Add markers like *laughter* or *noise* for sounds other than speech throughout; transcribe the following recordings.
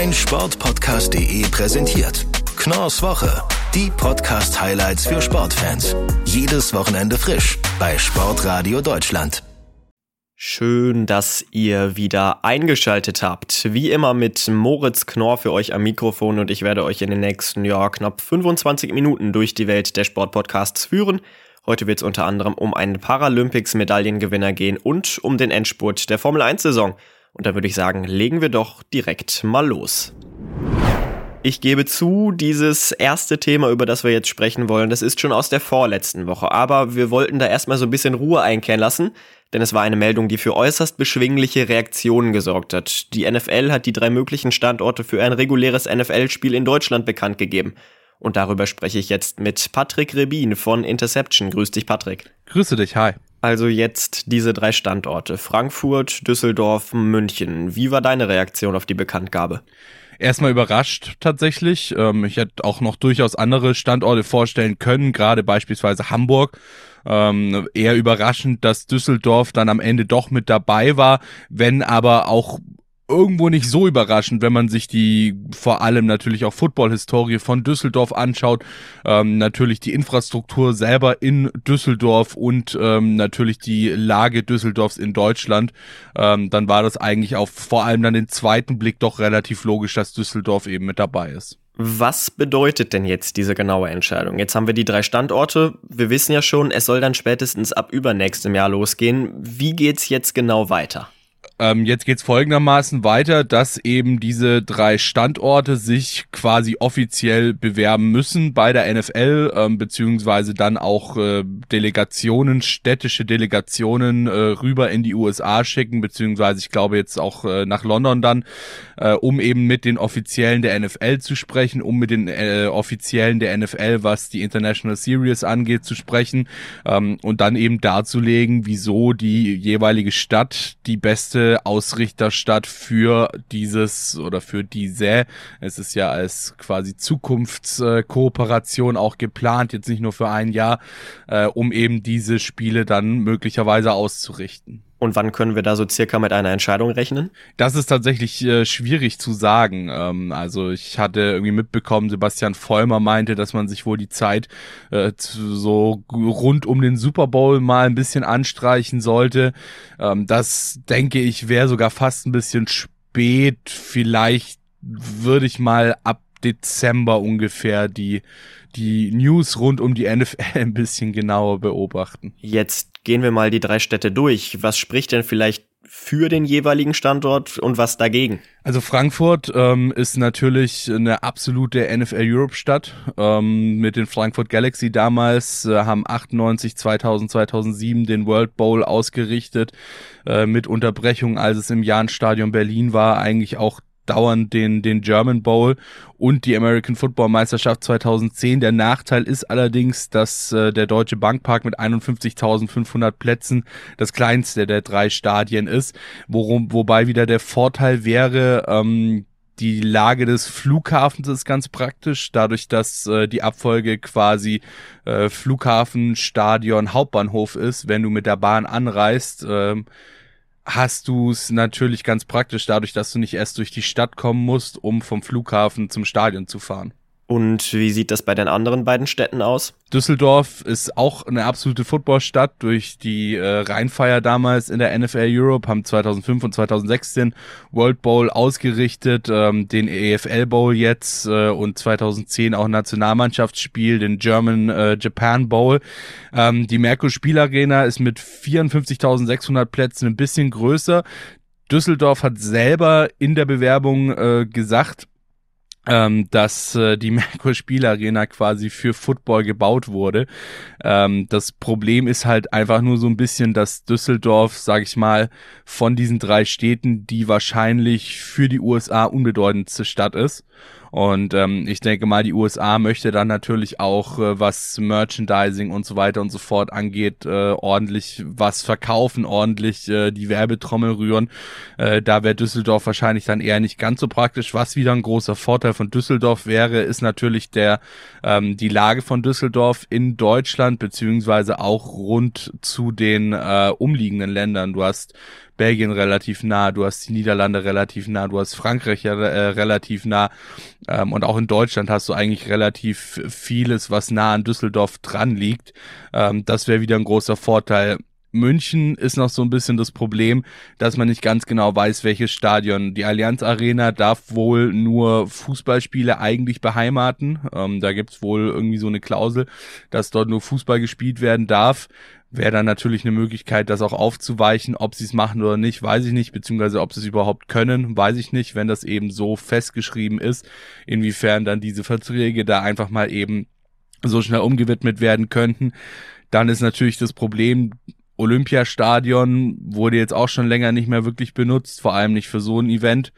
mein Sportpodcast.de präsentiert. Knorrs Woche. Die Podcast-Highlights für Sportfans. Jedes Wochenende frisch bei Sportradio Deutschland. Schön, dass ihr wieder eingeschaltet habt. Wie immer mit Moritz Knorr für euch am Mikrofon und ich werde euch in den nächsten Jahr knapp 25 Minuten durch die Welt der Sportpodcasts führen. Heute wird es unter anderem um einen Paralympics-Medaillengewinner gehen und um den Endspurt der Formel 1-Saison. Und da würde ich sagen, legen wir doch direkt mal los. Ich gebe zu, dieses erste Thema, über das wir jetzt sprechen wollen, das ist schon aus der vorletzten Woche. Aber wir wollten da erstmal so ein bisschen Ruhe einkehren lassen, denn es war eine Meldung, die für äußerst beschwingliche Reaktionen gesorgt hat. Die NFL hat die drei möglichen Standorte für ein reguläres NFL-Spiel in Deutschland bekannt gegeben. Und darüber spreche ich jetzt mit Patrick Rebin von Interception. Grüß dich, Patrick. Grüße dich, hi. Also jetzt diese drei Standorte. Frankfurt, Düsseldorf, München. Wie war deine Reaktion auf die Bekanntgabe? Erstmal überrascht tatsächlich. Ähm, ich hätte auch noch durchaus andere Standorte vorstellen können, gerade beispielsweise Hamburg. Ähm, eher überraschend, dass Düsseldorf dann am Ende doch mit dabei war, wenn aber auch irgendwo nicht so überraschend, wenn man sich die vor allem natürlich auch Football-Historie von Düsseldorf anschaut. Ähm, natürlich die Infrastruktur selber in Düsseldorf und ähm, natürlich die Lage Düsseldorfs in Deutschland. Ähm, dann war das eigentlich auch vor allem dann den zweiten Blick doch relativ logisch, dass Düsseldorf eben mit dabei ist. Was bedeutet denn jetzt diese genaue Entscheidung? Jetzt haben wir die drei Standorte. Wir wissen ja schon, es soll dann spätestens ab übernächstem Jahr losgehen. Wie geht's jetzt genau weiter? Ähm, jetzt geht's folgendermaßen weiter, dass eben diese drei Standorte sich quasi offiziell bewerben müssen bei der NFL, ähm, beziehungsweise dann auch äh, Delegationen, städtische Delegationen äh, rüber in die USA schicken, beziehungsweise ich glaube jetzt auch äh, nach London dann, äh, um eben mit den Offiziellen der NFL zu sprechen, um mit den äh, Offiziellen der NFL, was die International Series angeht, zu sprechen ähm, und dann eben darzulegen, wieso die jeweilige Stadt die beste Ausrichterstadt für dieses oder für diese. Es ist ja als quasi Zukunftskooperation auch geplant, jetzt nicht nur für ein Jahr, äh, um eben diese Spiele dann möglicherweise auszurichten. Und wann können wir da so circa mit einer Entscheidung rechnen? Das ist tatsächlich äh, schwierig zu sagen. Ähm, also ich hatte irgendwie mitbekommen, Sebastian Vollmer meinte, dass man sich wohl die Zeit äh, so rund um den Super Bowl mal ein bisschen anstreichen sollte. Ähm, das denke ich wäre sogar fast ein bisschen spät. Vielleicht würde ich mal ab Dezember ungefähr die die News rund um die NFL *laughs* ein bisschen genauer beobachten. Jetzt gehen wir mal die drei Städte durch. Was spricht denn vielleicht für den jeweiligen Standort und was dagegen? Also Frankfurt ähm, ist natürlich eine absolute NFL Europe Stadt. Ähm, mit den Frankfurt Galaxy damals äh, haben 98, 2000, 2007 den World Bowl ausgerichtet äh, mit Unterbrechung, als es im Jahnstadion Berlin war. Eigentlich auch dauernd den, den German Bowl und die American Football Meisterschaft 2010. Der Nachteil ist allerdings, dass äh, der Deutsche Bankpark mit 51.500 Plätzen das kleinste der drei Stadien ist, worum, wobei wieder der Vorteil wäre, ähm, die Lage des Flughafens ist ganz praktisch, dadurch, dass äh, die Abfolge quasi äh, Flughafen, Stadion, Hauptbahnhof ist. Wenn du mit der Bahn anreist, äh, hast du es natürlich ganz praktisch dadurch, dass du nicht erst durch die Stadt kommen musst, um vom Flughafen zum Stadion zu fahren. Und wie sieht das bei den anderen beiden Städten aus? Düsseldorf ist auch eine absolute Footballstadt durch die äh, Rheinfeier damals in der NFL Europe, haben 2005 und 2006 den World Bowl ausgerichtet, ähm, den EFL Bowl jetzt äh, und 2010 auch Nationalmannschaftsspiel, den German äh, Japan Bowl. Ähm, die Merkur Spielarena ist mit 54.600 Plätzen ein bisschen größer. Düsseldorf hat selber in der Bewerbung äh, gesagt, ähm, dass äh, die *laughs* Merkur Spielarena quasi für Football gebaut wurde. Ähm, das Problem ist halt einfach nur so ein bisschen, dass Düsseldorf, sag ich mal, von diesen drei Städten die wahrscheinlich für die USA unbedeutendste Stadt ist. Und ähm, ich denke mal, die USA möchte dann natürlich auch, äh, was Merchandising und so weiter und so fort angeht, äh, ordentlich was verkaufen, ordentlich äh, die Werbetrommel rühren. Äh, da wäre Düsseldorf wahrscheinlich dann eher nicht ganz so praktisch. Was wieder ein großer Vorteil von Düsseldorf wäre, ist natürlich der ähm, die Lage von Düsseldorf in Deutschland beziehungsweise auch rund zu den äh, umliegenden Ländern. Du hast Belgien relativ nah, du hast die Niederlande relativ nah, du hast Frankreich äh, relativ nah ähm, und auch in Deutschland hast du eigentlich relativ vieles, was nah an Düsseldorf dran liegt. Ähm, das wäre wieder ein großer Vorteil. München ist noch so ein bisschen das Problem, dass man nicht ganz genau weiß, welches Stadion. Die Allianz Arena darf wohl nur Fußballspiele eigentlich beheimaten. Ähm, da gibt's wohl irgendwie so eine Klausel, dass dort nur Fußball gespielt werden darf. Wäre dann natürlich eine Möglichkeit, das auch aufzuweichen. Ob sie es machen oder nicht, weiß ich nicht, beziehungsweise ob sie es überhaupt können, weiß ich nicht, wenn das eben so festgeschrieben ist, inwiefern dann diese Verträge da einfach mal eben so schnell umgewidmet werden könnten. Dann ist natürlich das Problem, Olympiastadion wurde jetzt auch schon länger nicht mehr wirklich benutzt, vor allem nicht für so ein Event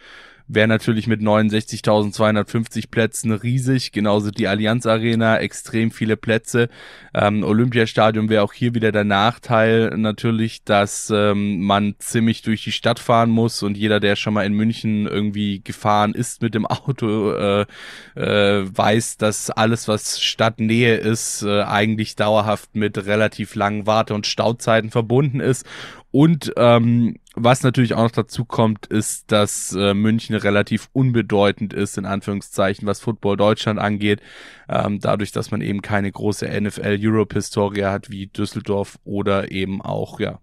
wäre natürlich mit 69.250 Plätzen riesig. Genauso die Allianz Arena, extrem viele Plätze. Ähm, Olympiastadion wäre auch hier wieder der Nachteil natürlich, dass ähm, man ziemlich durch die Stadt fahren muss und jeder, der schon mal in München irgendwie gefahren ist mit dem Auto, äh, äh, weiß, dass alles, was Stadtnähe ist, äh, eigentlich dauerhaft mit relativ langen Warte- und Stauzeiten verbunden ist und ähm, was natürlich auch noch dazu kommt, ist, dass äh, München relativ unbedeutend ist, in Anführungszeichen, was Football Deutschland angeht. Ähm, dadurch, dass man eben keine große NFL-Europe-Historie hat wie Düsseldorf oder eben auch, ja,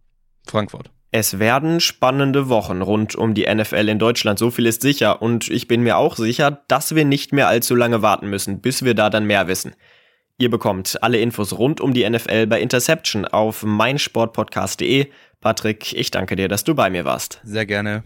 Frankfurt. Es werden spannende Wochen rund um die NFL in Deutschland, so viel ist sicher. Und ich bin mir auch sicher, dass wir nicht mehr allzu lange warten müssen, bis wir da dann mehr wissen. Ihr bekommt alle Infos rund um die NFL bei Interception auf meinsportpodcast.de Patrick, ich danke dir, dass du bei mir warst. Sehr gerne.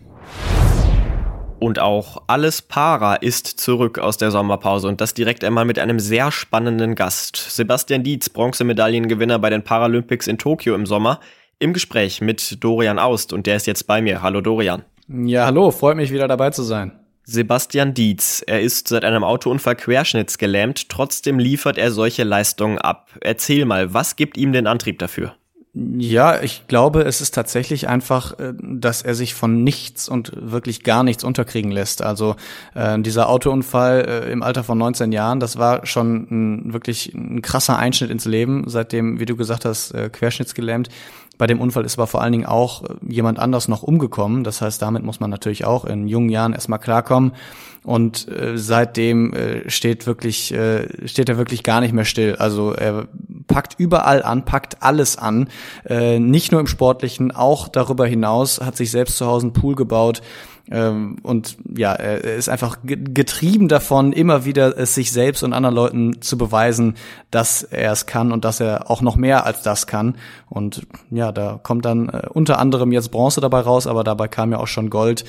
Und auch Alles Para ist zurück aus der Sommerpause und das direkt einmal mit einem sehr spannenden Gast. Sebastian Dietz, Bronzemedaillengewinner bei den Paralympics in Tokio im Sommer, im Gespräch mit Dorian Aust und der ist jetzt bei mir. Hallo Dorian. Ja, hallo, freut mich wieder dabei zu sein. Sebastian Dietz, er ist seit einem Autounfall querschnittsgelähmt, trotzdem liefert er solche Leistungen ab. Erzähl mal, was gibt ihm den Antrieb dafür? Ja, ich glaube, es ist tatsächlich einfach, äh, dass er sich von nichts und wirklich gar nichts unterkriegen lässt. Also äh, dieser Autounfall äh, im Alter von 19 Jahren, das war schon ein, wirklich ein krasser Einschnitt ins Leben, seitdem, wie du gesagt hast, äh, querschnittsgelähmt. Bei dem Unfall ist aber vor allen Dingen auch äh, jemand anders noch umgekommen. Das heißt, damit muss man natürlich auch in jungen Jahren erstmal klarkommen. Und äh, seitdem äh, steht wirklich, äh, steht er wirklich gar nicht mehr still. Also er packt überall an, packt alles an. Äh, nicht nur im Sportlichen, auch darüber hinaus, hat sich selbst zu Hause einen Pool gebaut. Ähm, und ja, er ist einfach getrieben davon, immer wieder es sich selbst und anderen Leuten zu beweisen, dass er es kann und dass er auch noch mehr als das kann. Und ja, da kommt dann äh, unter anderem jetzt Bronze dabei raus, aber dabei kam ja auch schon Gold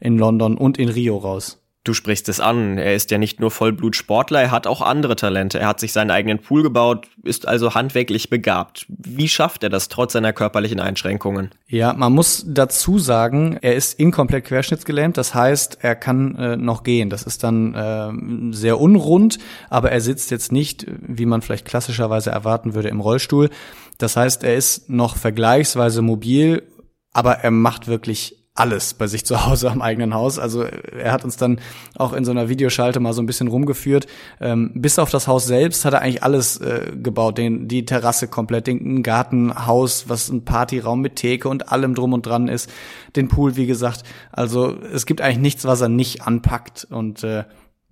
in London und in Rio raus. Du sprichst es an. Er ist ja nicht nur Vollblutsportler, er hat auch andere Talente. Er hat sich seinen eigenen Pool gebaut, ist also handwerklich begabt. Wie schafft er das trotz seiner körperlichen Einschränkungen? Ja, man muss dazu sagen, er ist inkomplett querschnittsgelähmt. Das heißt, er kann äh, noch gehen. Das ist dann äh, sehr unrund, aber er sitzt jetzt nicht, wie man vielleicht klassischerweise erwarten würde, im Rollstuhl. Das heißt, er ist noch vergleichsweise mobil, aber er macht wirklich alles bei sich zu Hause am eigenen Haus. Also er hat uns dann auch in so einer Videoschalte mal so ein bisschen rumgeführt. Ähm, bis auf das Haus selbst hat er eigentlich alles äh, gebaut. Den, die Terrasse komplett, den Gartenhaus, was ein Partyraum mit Theke und allem drum und dran ist. Den Pool, wie gesagt. Also es gibt eigentlich nichts, was er nicht anpackt. Und äh,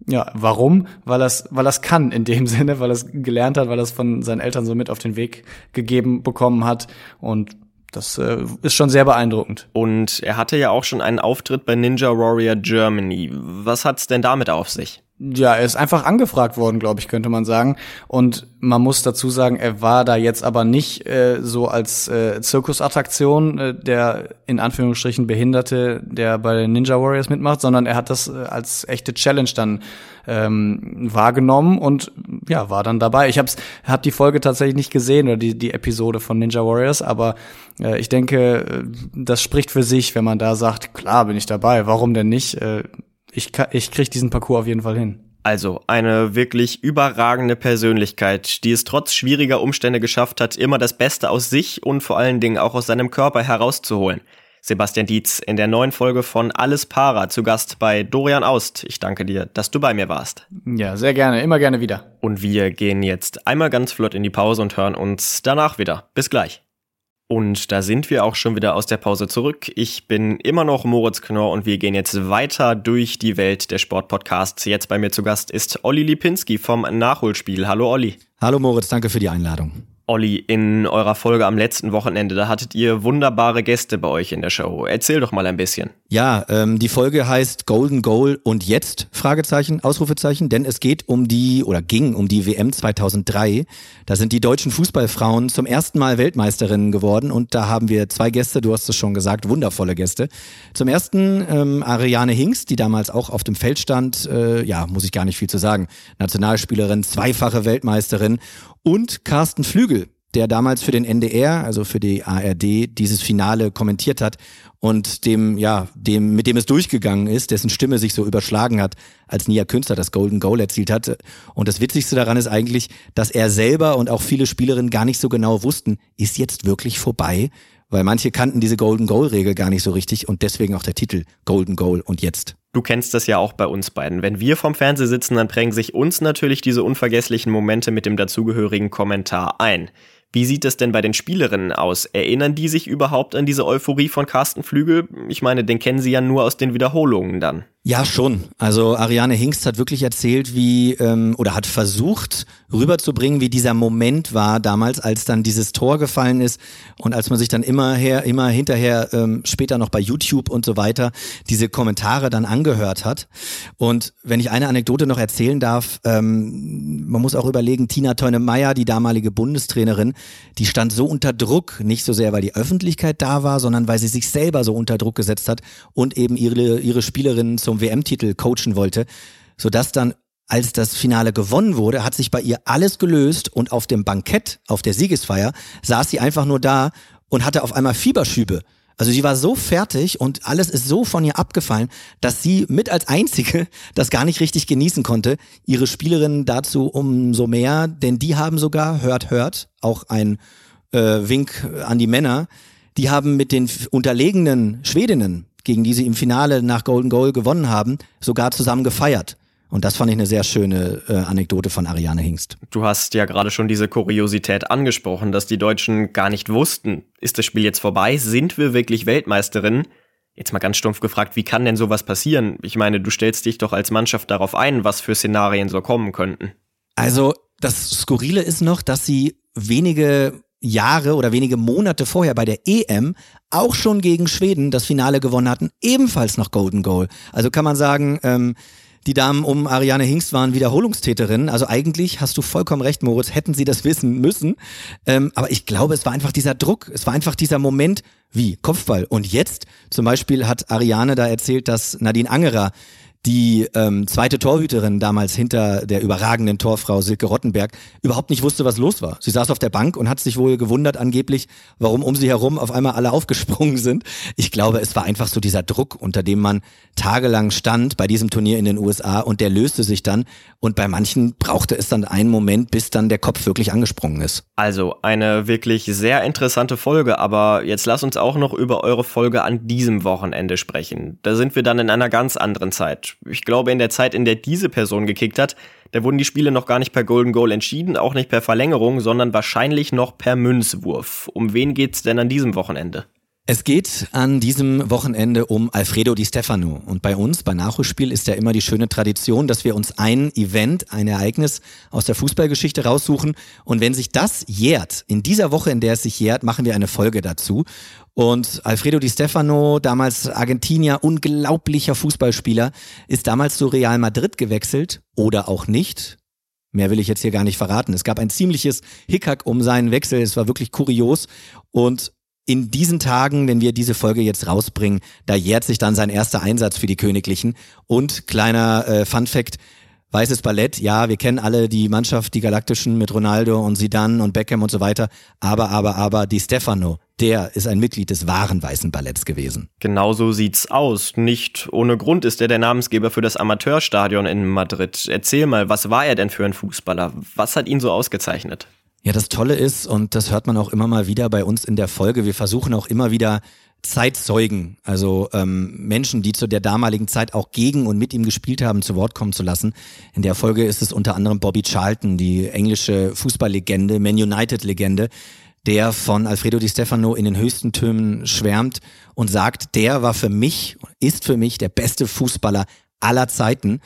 ja, warum? Weil das, weil das kann in dem *laughs* Sinne, weil er es gelernt hat, weil er es von seinen Eltern so mit auf den Weg gegeben bekommen hat. Und das äh, ist schon sehr beeindruckend. Und er hatte ja auch schon einen Auftritt bei Ninja Warrior Germany. Was hat's denn damit auf sich? Ja, er ist einfach angefragt worden, glaube ich, könnte man sagen. Und man muss dazu sagen, er war da jetzt aber nicht äh, so als äh, Zirkusattraktion äh, der in Anführungsstrichen Behinderte, der bei Ninja Warriors mitmacht, sondern er hat das äh, als echte Challenge dann ähm, wahrgenommen und ja, war dann dabei. Ich habe hab die Folge tatsächlich nicht gesehen oder die, die Episode von Ninja Warriors, aber äh, ich denke, äh, das spricht für sich, wenn man da sagt, klar bin ich dabei, warum denn nicht? Äh, ich, ich kriege diesen Parcours auf jeden Fall hin. Also eine wirklich überragende Persönlichkeit, die es trotz schwieriger Umstände geschafft hat, immer das Beste aus sich und vor allen Dingen auch aus seinem Körper herauszuholen. Sebastian Dietz in der neuen Folge von Alles Para zu Gast bei Dorian Aust. Ich danke dir, dass du bei mir warst. Ja, sehr gerne, immer gerne wieder. Und wir gehen jetzt einmal ganz flott in die Pause und hören uns danach wieder. Bis gleich. Und da sind wir auch schon wieder aus der Pause zurück. Ich bin immer noch Moritz Knorr und wir gehen jetzt weiter durch die Welt der Sportpodcasts. Jetzt bei mir zu Gast ist Olli Lipinski vom Nachholspiel. Hallo Olli. Hallo Moritz, danke für die Einladung. Olli, in eurer Folge am letzten Wochenende, da hattet ihr wunderbare Gäste bei euch in der Show. Erzähl doch mal ein bisschen. Ja, ähm, die Folge heißt Golden Goal und jetzt? Fragezeichen, Ausrufezeichen, denn es geht um die oder ging um die WM 2003. Da sind die deutschen Fußballfrauen zum ersten Mal Weltmeisterinnen geworden und da haben wir zwei Gäste, du hast es schon gesagt, wundervolle Gäste. Zum ersten ähm, Ariane Hinks, die damals auch auf dem Feld stand, äh, ja, muss ich gar nicht viel zu sagen, Nationalspielerin, zweifache Weltmeisterin und Carsten Flügel, der damals für den NDR, also für die ARD, dieses Finale kommentiert hat und dem, ja, dem, mit dem es durchgegangen ist, dessen Stimme sich so überschlagen hat, als Nia Künstler das Golden Goal erzielt hatte. Und das Witzigste daran ist eigentlich, dass er selber und auch viele Spielerinnen gar nicht so genau wussten, ist jetzt wirklich vorbei? Weil manche kannten diese Golden Goal Regel gar nicht so richtig und deswegen auch der Titel Golden Goal und jetzt. Du kennst das ja auch bei uns beiden. Wenn wir vom Fernseher sitzen, dann prägen sich uns natürlich diese unvergesslichen Momente mit dem dazugehörigen Kommentar ein. Wie sieht es denn bei den Spielerinnen aus? Erinnern die sich überhaupt an diese Euphorie von Carsten Flügel? Ich meine, den kennen sie ja nur aus den Wiederholungen dann. Ja, schon. Also Ariane Hingst hat wirklich erzählt, wie ähm, oder hat versucht rüberzubringen, wie dieser Moment war damals, als dann dieses Tor gefallen ist und als man sich dann immer her, immer hinterher ähm, später noch bei YouTube und so weiter diese Kommentare dann angehört hat. Und wenn ich eine Anekdote noch erzählen darf, ähm, man muss auch überlegen, Tina Teune-Meyer, die damalige Bundestrainerin, die stand so unter Druck, nicht so sehr, weil die Öffentlichkeit da war, sondern weil sie sich selber so unter Druck gesetzt hat und eben ihre, ihre Spielerinnen zum WM-Titel coachen wollte, sodass dann als das Finale gewonnen wurde, hat sich bei ihr alles gelöst und auf dem Bankett, auf der Siegesfeier, saß sie einfach nur da und hatte auf einmal Fieberschübe. Also sie war so fertig und alles ist so von ihr abgefallen, dass sie mit als einzige *laughs* das gar nicht richtig genießen konnte. Ihre Spielerinnen dazu umso mehr, denn die haben sogar, hört, hört, auch ein äh, Wink an die Männer, die haben mit den unterlegenen Schwedinnen gegen die sie im Finale nach Golden Goal gewonnen haben, sogar zusammen gefeiert. Und das fand ich eine sehr schöne äh, Anekdote von Ariane Hingst. Du hast ja gerade schon diese Kuriosität angesprochen, dass die Deutschen gar nicht wussten, ist das Spiel jetzt vorbei? Sind wir wirklich Weltmeisterinnen? Jetzt mal ganz stumpf gefragt, wie kann denn sowas passieren? Ich meine, du stellst dich doch als Mannschaft darauf ein, was für Szenarien so kommen könnten. Also, das Skurrile ist noch, dass sie wenige Jahre oder wenige Monate vorher bei der EM auch schon gegen Schweden das Finale gewonnen hatten, ebenfalls noch Golden Goal. Also kann man sagen, ähm, die Damen um Ariane Hingst waren Wiederholungstäterinnen. Also eigentlich hast du vollkommen recht, Moritz, hätten sie das *laughs* wissen müssen. Ähm, aber ich glaube, es war einfach dieser Druck, es war einfach dieser Moment, wie Kopfball. Und jetzt zum Beispiel hat Ariane da erzählt, dass Nadine Angerer die ähm, zweite Torhüterin damals hinter der überragenden Torfrau Silke Rottenberg überhaupt nicht wusste, was los war. Sie saß auf der Bank und hat sich wohl gewundert angeblich, warum um sie herum auf einmal alle *laughs* aufgesprungen sind. Ich glaube, es war einfach so dieser Druck, unter dem man tagelang stand bei diesem Turnier in den USA und der löste sich dann und bei manchen brauchte es dann einen Moment, bis dann der Kopf wirklich angesprungen ist. Also eine wirklich sehr interessante Folge, aber jetzt lass uns auch noch über eure Folge an diesem Wochenende sprechen. Da sind wir dann in einer ganz anderen Zeit ich glaube, in der Zeit, in der diese Person gekickt hat, da wurden die Spiele noch gar nicht per Golden Goal entschieden, auch nicht per Verlängerung, sondern wahrscheinlich noch per Münzwurf. Um wen geht's denn an diesem Wochenende? Es geht an diesem Wochenende um Alfredo Di Stefano. Und bei uns, bei Nachholspiel, ist ja immer die schöne Tradition, dass wir uns ein Event, ein Ereignis aus der Fußballgeschichte raussuchen. Und wenn sich das jährt, in dieser Woche, in der es sich jährt, machen wir eine Folge dazu. Und Alfredo Di Stefano, damals Argentinier, unglaublicher Fußballspieler, ist damals zu Real Madrid gewechselt oder auch nicht. Mehr will ich jetzt hier gar nicht verraten. Es gab ein ziemliches Hickhack um seinen Wechsel. Es war wirklich kurios. Und in diesen Tagen, wenn wir diese Folge jetzt rausbringen, da jährt sich dann sein erster Einsatz für die Königlichen. Und kleiner äh, Fun Fact, Weißes Ballett, ja, wir kennen alle die Mannschaft, die Galaktischen mit Ronaldo und Zidane und Beckham und so weiter. Aber, aber, aber, die Stefano, der ist ein Mitglied des wahren Weißen Balletts gewesen. Genauso sieht's aus. Nicht ohne Grund ist er der Namensgeber für das Amateurstadion in Madrid. Erzähl mal, was war er denn für ein Fußballer? Was hat ihn so ausgezeichnet? Ja, das Tolle ist, und das hört man auch immer mal wieder bei uns in der Folge, wir versuchen auch immer wieder Zeitzeugen, also ähm, Menschen, die zu der damaligen Zeit auch gegen und mit ihm gespielt haben, zu Wort kommen zu lassen. In der Folge ist es unter anderem Bobby Charlton, die englische Fußballlegende, Man United-Legende, der von Alfredo Di Stefano in den höchsten Tönen schwärmt und sagt, der war für mich, ist für mich der beste Fußballer aller Zeiten.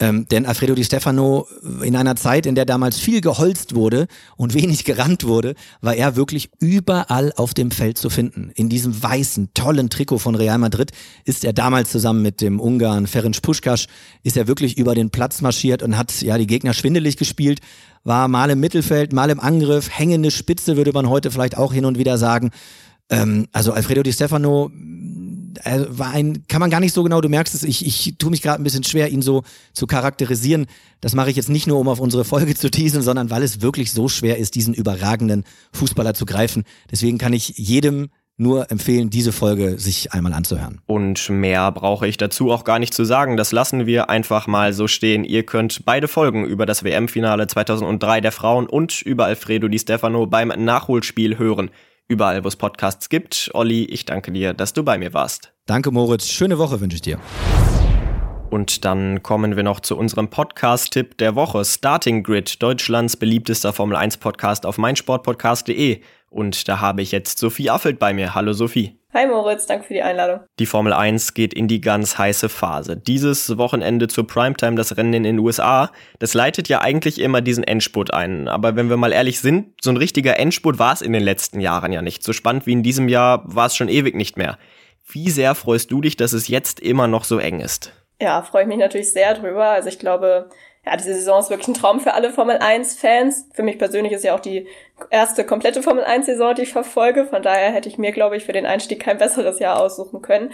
Ähm, denn Alfredo Di Stefano, in einer Zeit, in der damals viel geholzt wurde und wenig gerannt wurde, war er wirklich überall auf dem Feld zu finden. In diesem weißen, tollen Trikot von Real Madrid ist er damals zusammen mit dem Ungarn Ferenc Puskas, ist er wirklich über den Platz marschiert und hat ja die Gegner schwindelig gespielt, war mal im Mittelfeld, mal im Angriff, hängende Spitze würde man heute vielleicht auch hin und wieder sagen. Ähm, also Alfredo Di Stefano äh, war ein, kann man gar nicht so genau, du merkst es, ich, ich tue mich gerade ein bisschen schwer, ihn so zu charakterisieren. Das mache ich jetzt nicht nur, um auf unsere Folge zu teasen, sondern weil es wirklich so schwer ist, diesen überragenden Fußballer zu greifen. Deswegen kann ich jedem nur empfehlen, diese Folge sich einmal anzuhören. Und mehr brauche ich dazu auch gar nicht zu sagen. Das lassen wir einfach mal so stehen. Ihr könnt beide Folgen über das WM-Finale 2003 der Frauen und über Alfredo Di Stefano beim Nachholspiel hören überall, wo es Podcasts gibt. Olli, ich danke dir, dass du bei mir warst. Danke, Moritz. Schöne Woche wünsche ich dir. Und dann kommen wir noch zu unserem Podcast-Tipp der Woche. Starting Grid, Deutschlands beliebtester Formel 1 Podcast auf meinsportpodcast.de. Und da habe ich jetzt Sophie Affelt bei mir. Hallo Sophie. Hi Moritz, danke für die Einladung. Die Formel 1 geht in die ganz heiße Phase. Dieses Wochenende zur Primetime das Rennen in den USA, das leitet ja eigentlich immer diesen Endspurt ein. Aber wenn wir mal ehrlich sind, so ein richtiger Endspurt war es in den letzten Jahren ja nicht. So spannend wie in diesem Jahr war es schon ewig nicht mehr. Wie sehr freust du dich, dass es jetzt immer noch so eng ist? Ja, freue ich mich natürlich sehr drüber. Also ich glaube, ja, diese Saison ist wirklich ein Traum für alle Formel 1-Fans. Für mich persönlich ist ja auch die erste komplette Formel 1 Saison, die ich verfolge. Von daher hätte ich mir, glaube ich, für den Einstieg kein besseres Jahr aussuchen können.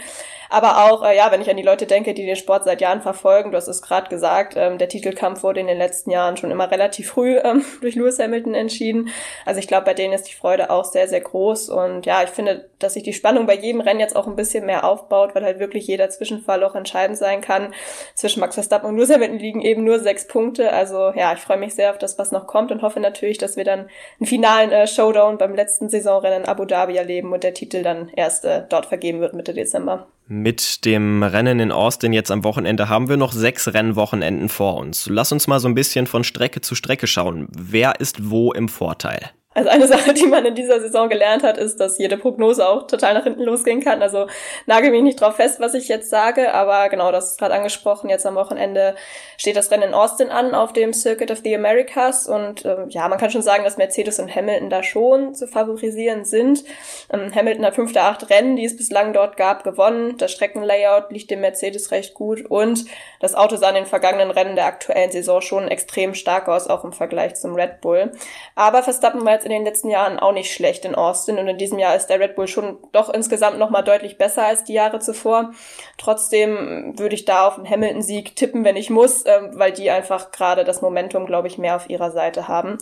Aber auch, äh, ja, wenn ich an die Leute denke, die den Sport seit Jahren verfolgen, du hast es gerade gesagt, ähm, der Titelkampf wurde in den letzten Jahren schon immer relativ früh ähm, *laughs* durch Lewis Hamilton entschieden. Also ich glaube, bei denen ist die Freude auch sehr, sehr groß. Und ja, ich finde, dass sich die Spannung bei jedem Rennen jetzt auch ein bisschen mehr aufbaut, weil halt wirklich jeder Zwischenfall auch entscheidend sein kann. Zwischen Max Verstappen und Lewis Hamilton liegen eben nur sechs Punkte. Also ja, ich freue mich sehr auf das, was noch kommt und hoffe natürlich, dass wir dann ein finalen äh, Showdown beim letzten Saisonrennen in Abu Dhabi erleben und der Titel dann erst äh, dort vergeben wird Mitte Dezember. Mit dem Rennen in Austin jetzt am Wochenende haben wir noch sechs Rennwochenenden vor uns. Lass uns mal so ein bisschen von Strecke zu Strecke schauen. Wer ist wo im Vorteil? Also eine *laughs* Sache, die man in dieser Saison gelernt hat, ist, dass jede Prognose auch total nach hinten losgehen kann. Also nagel mich nicht drauf fest, was ich jetzt sage, aber genau, das ist gerade angesprochen. Jetzt am Wochenende steht das Rennen in Austin an auf dem Circuit of the Americas und ähm, ja, man kann schon sagen, dass Mercedes und Hamilton da schon zu favorisieren sind. Ähm, Hamilton hat fünf der acht Rennen, die es bislang dort gab, gewonnen. Das Streckenlayout liegt dem Mercedes recht gut und das Auto sah in den vergangenen Rennen der aktuellen Saison schon extrem stark aus, auch im Vergleich zum Red Bull. Aber Verstappen war jetzt in den letzten Jahren auch nicht schlecht in Austin und in diesem Jahr ist der Red Bull schon doch insgesamt nochmal deutlich besser als die Jahre zuvor. Trotzdem würde ich da auf einen Hamilton-Sieg tippen, wenn ich muss, ähm, weil die einfach gerade das Momentum, glaube ich, mehr auf ihrer Seite haben.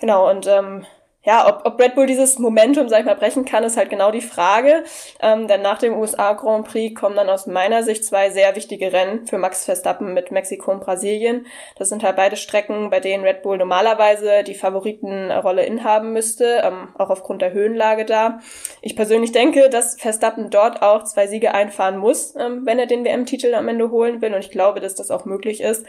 Genau, und ähm, ja, ob, ob Red Bull dieses Momentum, sag ich mal, brechen kann, ist halt genau die Frage. Ähm, denn nach dem USA Grand Prix kommen dann aus meiner Sicht zwei sehr wichtige Rennen für Max Verstappen mit Mexiko und Brasilien. Das sind halt beide Strecken, bei denen Red Bull normalerweise die Favoritenrolle inhaben müsste, ähm, auch aufgrund der Höhenlage da. Ich persönlich denke, dass Verstappen dort auch zwei Siege einfahren muss, ähm, wenn er den WM-Titel am Ende holen will. Und ich glaube, dass das auch möglich ist.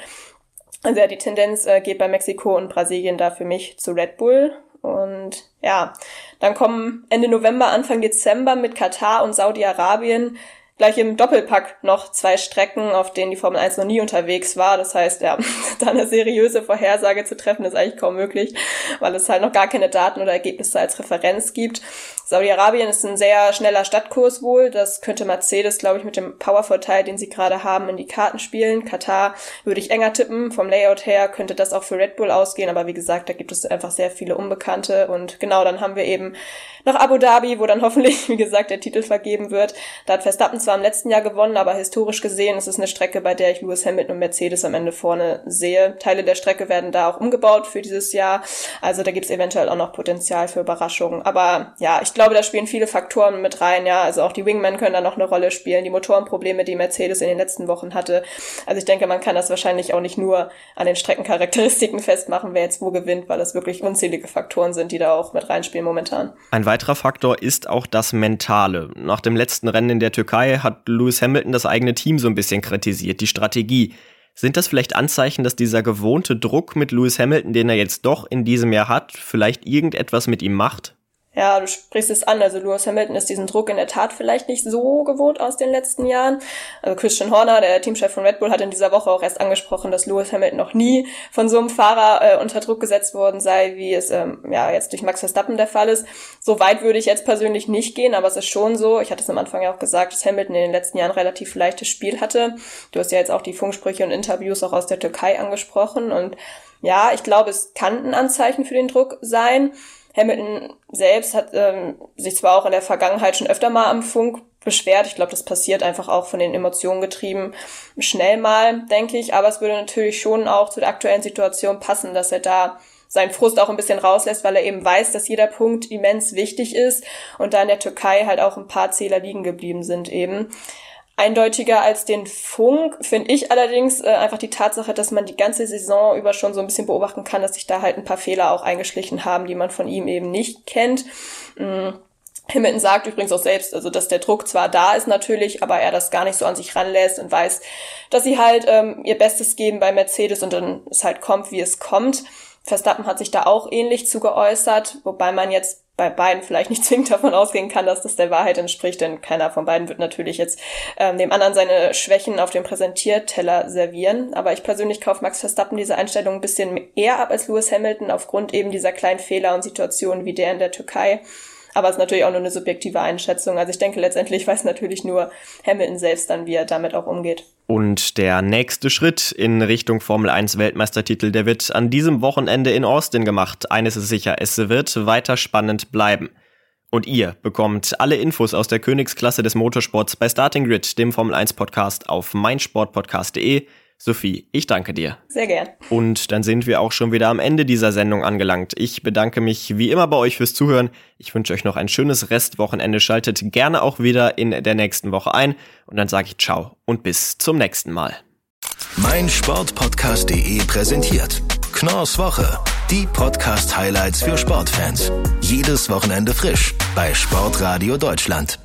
Also ja, die Tendenz äh, geht bei Mexiko und Brasilien da für mich zu Red Bull. Und ja, dann kommen Ende November, Anfang Dezember mit Katar und Saudi-Arabien gleich im Doppelpack noch zwei Strecken, auf denen die Formel 1 noch nie unterwegs war. Das heißt, ja, *laughs* da eine seriöse Vorhersage zu treffen, ist eigentlich kaum möglich, weil es halt noch gar keine Daten oder Ergebnisse als Referenz gibt. Saudi-Arabien ist ein sehr schneller Stadtkurs wohl. Das könnte Mercedes, glaube ich, mit dem Powervorteil, den sie gerade haben, in die Karten spielen. Katar würde ich enger tippen. Vom Layout her könnte das auch für Red Bull ausgehen. Aber wie gesagt, da gibt es einfach sehr viele Unbekannte. Und genau, dann haben wir eben noch Abu Dhabi, wo dann *laughs* hoffentlich, wie gesagt, der Titel vergeben wird. Da hat Verstappen zwar im letzten Jahr gewonnen, aber historisch gesehen ist es eine Strecke, bei der ich Lewis Hamilton und Mercedes am Ende vorne sehe. Teile der Strecke werden da auch umgebaut für dieses Jahr. Also da gibt es eventuell auch noch Potenzial für Überraschungen. Aber ja, ich glaube, da spielen viele Faktoren mit rein. Ja, also auch die Wingmen können da noch eine Rolle spielen. Die Motorenprobleme, die Mercedes in den letzten Wochen hatte. Also ich denke, man kann das wahrscheinlich auch nicht nur an den Streckencharakteristiken *laughs* festmachen, wer jetzt wo gewinnt, weil das wirklich unzählige Faktoren sind, die da auch mit reinspielen momentan. Ein weiterer Faktor ist auch das Mentale. Nach dem letzten Rennen in der Türkei hat Lewis Hamilton das eigene Team so ein bisschen kritisiert, die Strategie. Sind das vielleicht Anzeichen, dass dieser gewohnte Druck mit Lewis Hamilton, den er jetzt doch in diesem Jahr hat, vielleicht irgendetwas mit ihm macht? Ja, du sprichst es an. Also Lewis Hamilton ist diesen Druck in der Tat vielleicht nicht so gewohnt aus den letzten Jahren. Also Christian Horner, der Teamchef von Red Bull, hat in dieser Woche auch erst angesprochen, dass Lewis Hamilton noch nie von so einem Fahrer äh, unter Druck gesetzt worden sei, wie es ähm, ja jetzt durch Max Verstappen der Fall ist. So weit würde ich jetzt persönlich nicht gehen, aber es ist schon so. Ich hatte es am Anfang ja auch gesagt, dass Hamilton in den letzten Jahren relativ leichtes Spiel hatte. Du hast ja jetzt auch die Funksprüche und Interviews auch aus der Türkei angesprochen und ja, ich glaube, es kann ein Anzeichen für den Druck sein. Hamilton selbst hat ähm, sich zwar auch in der Vergangenheit schon öfter mal am Funk beschwert. Ich glaube, das passiert einfach auch von den Emotionen getrieben schnell mal, denke ich. Aber es würde natürlich schon auch zu der aktuellen Situation passen, dass er da seinen Frust auch ein bisschen rauslässt, weil er eben weiß, dass jeder Punkt immens wichtig ist und da in der Türkei halt auch ein paar Zähler liegen geblieben sind eben. Eindeutiger als den Funk finde ich allerdings äh, einfach die Tatsache, dass man die ganze Saison über schon so ein bisschen beobachten kann, dass sich da halt ein paar Fehler auch eingeschlichen haben, die man von ihm eben nicht kennt. Mhm. Hamilton sagt übrigens auch selbst, also dass der Druck zwar da ist natürlich, aber er das gar nicht so an sich ranlässt und weiß, dass sie halt ähm, ihr Bestes geben bei Mercedes und dann es halt kommt, wie es kommt. Verstappen hat sich da auch ähnlich zu geäußert, wobei man jetzt bei beiden vielleicht nicht *laughs* zwingend davon ausgehen kann, dass das der Wahrheit entspricht, denn keiner von beiden wird natürlich jetzt ähm, dem anderen seine Schwächen auf dem Präsentierteller servieren. Aber ich persönlich kaufe Max Verstappen diese Einstellung ein bisschen eher ab als Lewis Hamilton aufgrund eben dieser kleinen Fehler und Situationen wie der in der Türkei. Aber es ist natürlich auch nur eine subjektive Einschätzung. Also ich denke, letztendlich weiß natürlich nur Hamilton selbst dann, wie er damit auch umgeht. Und der nächste Schritt in Richtung Formel 1 Weltmeistertitel, der wird an diesem Wochenende in Austin gemacht. Eines ist sicher, es wird weiter spannend bleiben. Und ihr bekommt alle Infos aus der Königsklasse des Motorsports bei Starting Grid, dem Formel 1 Podcast auf meinsportpodcast.de Sophie, ich danke dir. Sehr gern. Und dann sind wir auch schon wieder am Ende dieser Sendung angelangt. Ich bedanke mich wie immer bei euch fürs Zuhören. Ich wünsche euch noch ein schönes Restwochenende. Schaltet gerne auch wieder in der nächsten Woche ein. Und dann sage ich ciao und bis zum nächsten Mal. Mein Sportpodcast.de präsentiert Knorrs Woche. Die Podcast-Highlights für Sportfans. Jedes Wochenende frisch bei Sportradio Deutschland.